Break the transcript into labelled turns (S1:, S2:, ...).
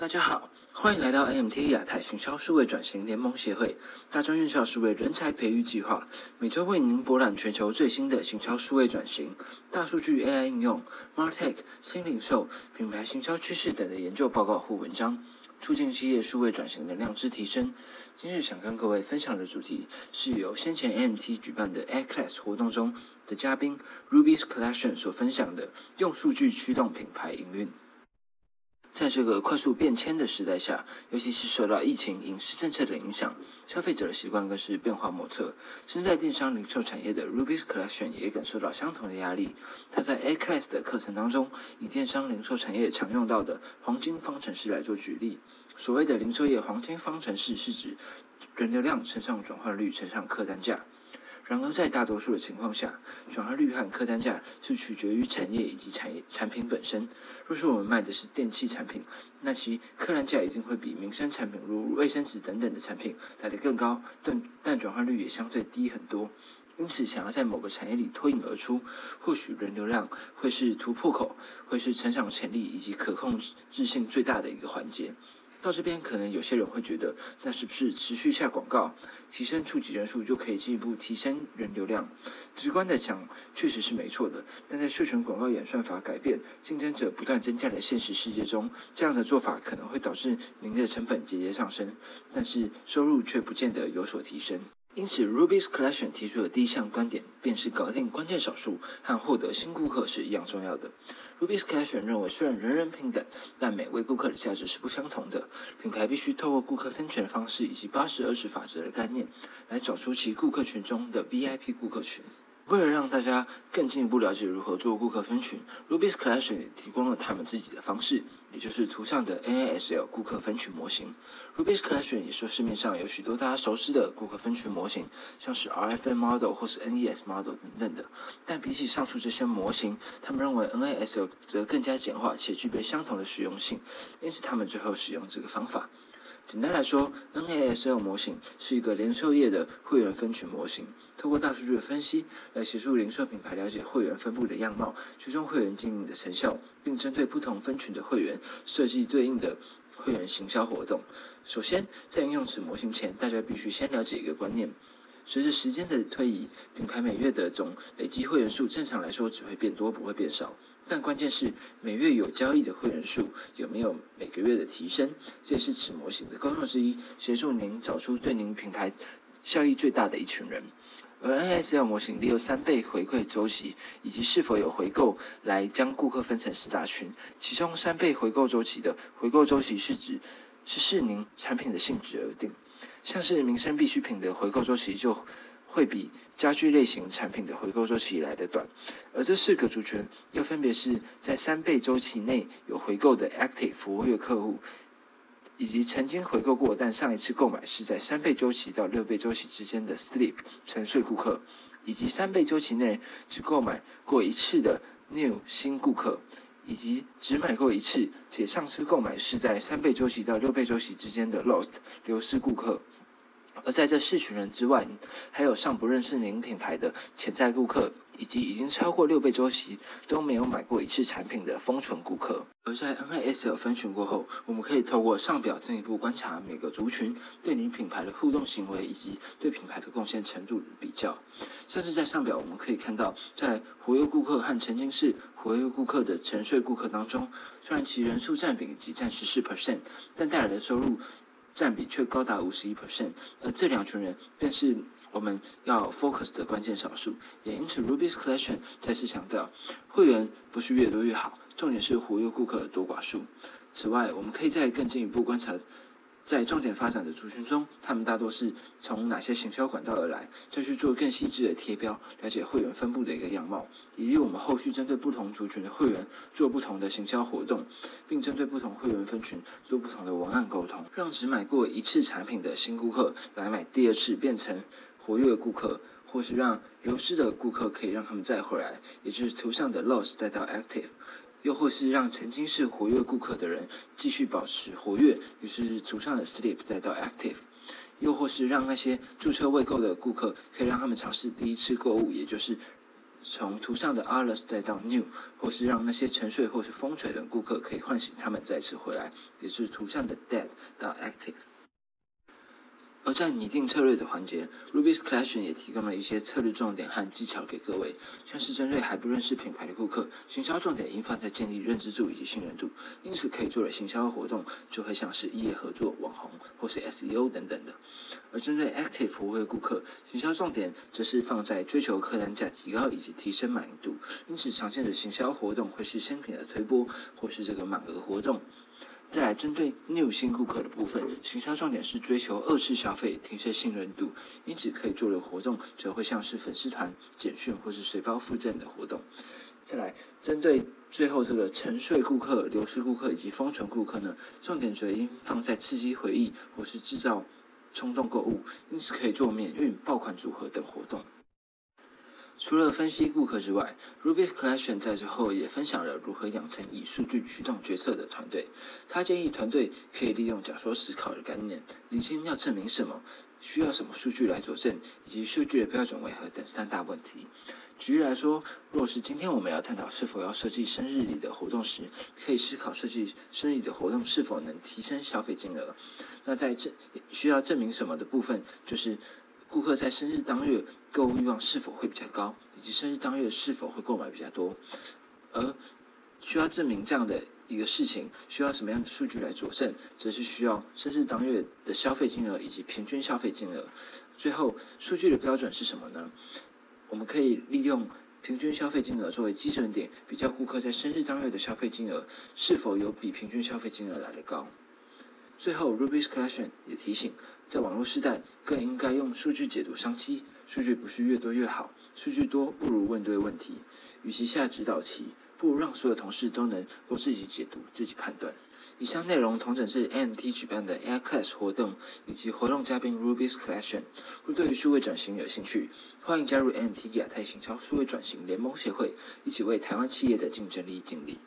S1: 大家好，欢迎来到 AMT 亚太行销数位转型联盟协会大专院校数位人才培育计划，每周为您博览全球最新的行销数位转型、大数据 AI 应用、Martech 新零售、品牌行销趋势等的研究报告或文章，促进企业数位转型的量之提升。今日想跟各位分享的主题，是由先前 AMT 举办的 Air Class 活动中的嘉宾 Ruby's Collection 所分享的，用数据驱动品牌营运。在这个快速变迁的时代下，尤其是受到疫情、饮食政策的影响，消费者的习惯更是变化莫测。身在电商零售产业的 Ruby's Collection 也感受到相同的压力。他在 A Class 的课程当中，以电商零售产业常用到的黄金方程式来做举例。所谓的零售业黄金方程式，是指人流量乘上转换率乘上客单价。然而，在大多数的情况下，转化率和客单价是取决于产业以及产业产品本身。若是我们卖的是电器产品，那其客单价一定会比民生产品，如卫生纸等等的产品来得更高，但但转化率也相对低很多。因此，想要在某个产业里脱颖而出，或许人流量会是突破口，会是成长潜力以及可控制性最大的一个环节。到这边，可能有些人会觉得，那是不是持续下广告，提升触及人数就可以进一步提升人流量？直观的讲，确实是没错的。但在授权广告演算法改变、竞争者不断增加的现实世界中，这样的做法可能会导致您的成本节节上升，但是收入却不见得有所提升。因此，Ruby's Collection 提出的第一项观点，便是搞定关键少数和获得新顾客是一样重要的。Ruby's Collection 认为，虽然人人平等，但每位顾客的价值是不相同的。品牌必须透过顾客分权的方式，以及八十二十法则的概念，来找出其顾客群中的 VIP 顾客群。为了让大家更进一步了解如何做顾客分群，Ruby's Collection 提供了他们自己的方式，也就是图上的 NASL 顾客分群模型。Ruby's Collection 也说市面上有许多大家熟知的顾客分群模型，像是 RFM Model 或是 NES Model 等等的。但比起上述这些模型，他们认为 NASL 则更加简化且具备相同的实用性，因此他们最后使用这个方法。简单来说，NASL 模型是一个零售业的会员分群模型，透过大数据的分析来协助零售品牌了解会员分布的样貌，追踪会员经营的成效，并针对不同分群的会员设计对应的会员行销活动。首先，在应用此模型前，大家必须先了解一个观念：随着时间的推移，品牌每月的总累积会员数正常来说只会变多，不会变少。但关键是每月有交易的会员数有没有每个月的提升，这也是此模型的功用之一，协助您找出对您品牌效益最大的一群人。而 NSL 模型利用三倍回馈周期以及是否有回购来将顾客分成四大群，其中三倍回购周期的回购周期是指是视您产品的性质而定，像是民生必需品的回购周期就。会比家具类型产品的回购周期来的短，而这四个族群又分别是在三倍周期内有回购的 Active 活跃客户，以及曾经回购过但上一次购买是在三倍周期到六倍周期之间的 Sleep 沉睡顾客，以及三倍周期内只购买过一次的 New 新顾客，以及只买过一次且上次购买是在三倍周期到六倍周期之间的 Lost 流失顾客。而在这四群人之外，还有尚不认识您品牌的潜在顾客，以及已经超过六倍周期都没有买过一次产品的封存顾客。而在 NASL 分群过后，我们可以透过上表进一步观察每个族群对您品牌的互动行为以及对品牌的贡献程度比较。像是在上表，我们可以看到，在活跃顾客和曾经是活跃顾客的沉睡顾客当中，虽然其人数占比仅占十四 percent，但带来的收入。占比却高达五十一 percent，而这两群人便是我们要 focus 的关键少数。也因此，Ruby's Collection 再次强调，会员不是越多越好，重点是活跃顾客的多寡数。此外，我们可以再更进一步观察。在重点发展的族群中，他们大多是从哪些行销管道而来？再去做更细致的贴标，了解会员分布的一个样貌，以及我们后续针对不同族群的会员做不同的行销活动，并针对不同会员分群做不同的文案沟通，让只买过一次产品的新顾客来买第二次，变成活跃顾客，或是让流失的顾客可以让他们再回来，也就是图上的 loss 再到 active。又或是让曾经是活跃顾客的人继续保持活跃，就是图上的 sleep 再到 active；又或是让那些注册未购的顾客可以让他们尝试第一次购物，也就是从图上的 others 带到 New，或是让那些沉睡或是风吹的顾客可以唤醒他们再次回来，也是图上的 Dead 到 Active。而在拟定策略的环节，Ruby's Collection 也提供了一些策略重点和技巧给各位，像是针对还不认识品牌的顾客，行销重点应放在建立认知度以及信任度，因此可以做的行销活动就会像是异业合作、网红或是 SEO 等等的。而针对 Active 服务的顾客，行销重点则是放在追求客单价提高以及提升满意度，因此常见的行销活动会是新品的推播或是这个满额活动。再来针对 new 新顾客的部分，行销重点是追求二次消费，提升信任度，因此可以做的活动则会像是粉丝团、简讯或是随包附赠的活动。再来针对最后这个沉睡顾客、流失顾客以及封存顾客呢，重点则应放在刺激回忆或是制造冲动购物，因此可以做免运、爆款组合等活动。除了分析顾客之外，Ruby's Collection 在最后也分享了如何养成以数据驱动决策的团队。他建议团队可以利用假说思考的概念，理清要证明什么，需要什么数据来佐证，以及数据的标准为何等三大问题。举例来说，若是今天我们要探讨是否要设计生日礼的活动时，可以思考设计生日礼的活动是否能提升消费金额。那在这需要证明什么的部分，就是。顾客在生日当月购物欲望是否会比较高，以及生日当月是否会购买比较多？而需要证明这样的一个事情，需要什么样的数据来佐证？则是需要生日当月的消费金额以及平均消费金额。最后，数据的标准是什么呢？我们可以利用平均消费金额作为基准点，比较顾客在生日当月的消费金额是否有比平均消费金额来的高。最后，Ruby's Collection 也提醒，在网络时代，更应该用数据解读商机。数据不是越多越好，数据多不如问对问题。与其下指导棋，不如让所有同事都能够自己解读、自己判断。以上内容同整是 AMT 举办的 Air Class 活动以及活动嘉宾 Ruby's Collection。若对于数位转型有兴趣，欢迎加入 AMT 亚太行销数位转型联盟协会，一起为台湾企业的竞争力尽力。